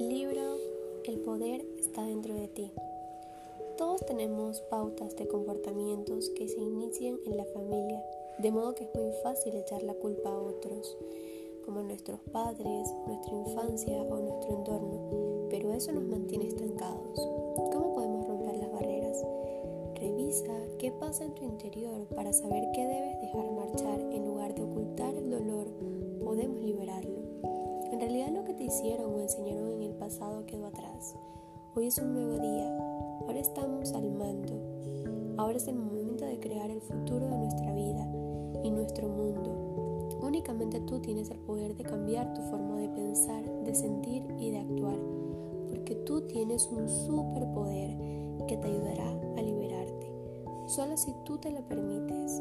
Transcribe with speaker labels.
Speaker 1: Libro El poder está dentro de ti. Todos tenemos pautas de comportamientos que se inician en la familia, de modo que es muy fácil echar la culpa a otros, como nuestros padres, nuestra infancia o nuestro entorno, pero eso nos mantiene estancados. ¿Cómo podemos romper las barreras? Revisa qué pasa en tu interior para saber qué debes dejar marchar en lugar de ocultar el dolor, podemos liberarlo. En realidad lo que hicieron o enseñaron en el pasado quedó atrás. Hoy es un nuevo día, ahora estamos al mando. Ahora es el momento de crear el futuro de nuestra vida y nuestro mundo. Únicamente tú tienes el poder de cambiar tu forma de pensar, de sentir y de actuar, porque tú tienes un superpoder que te ayudará a liberarte, solo si tú te lo permites.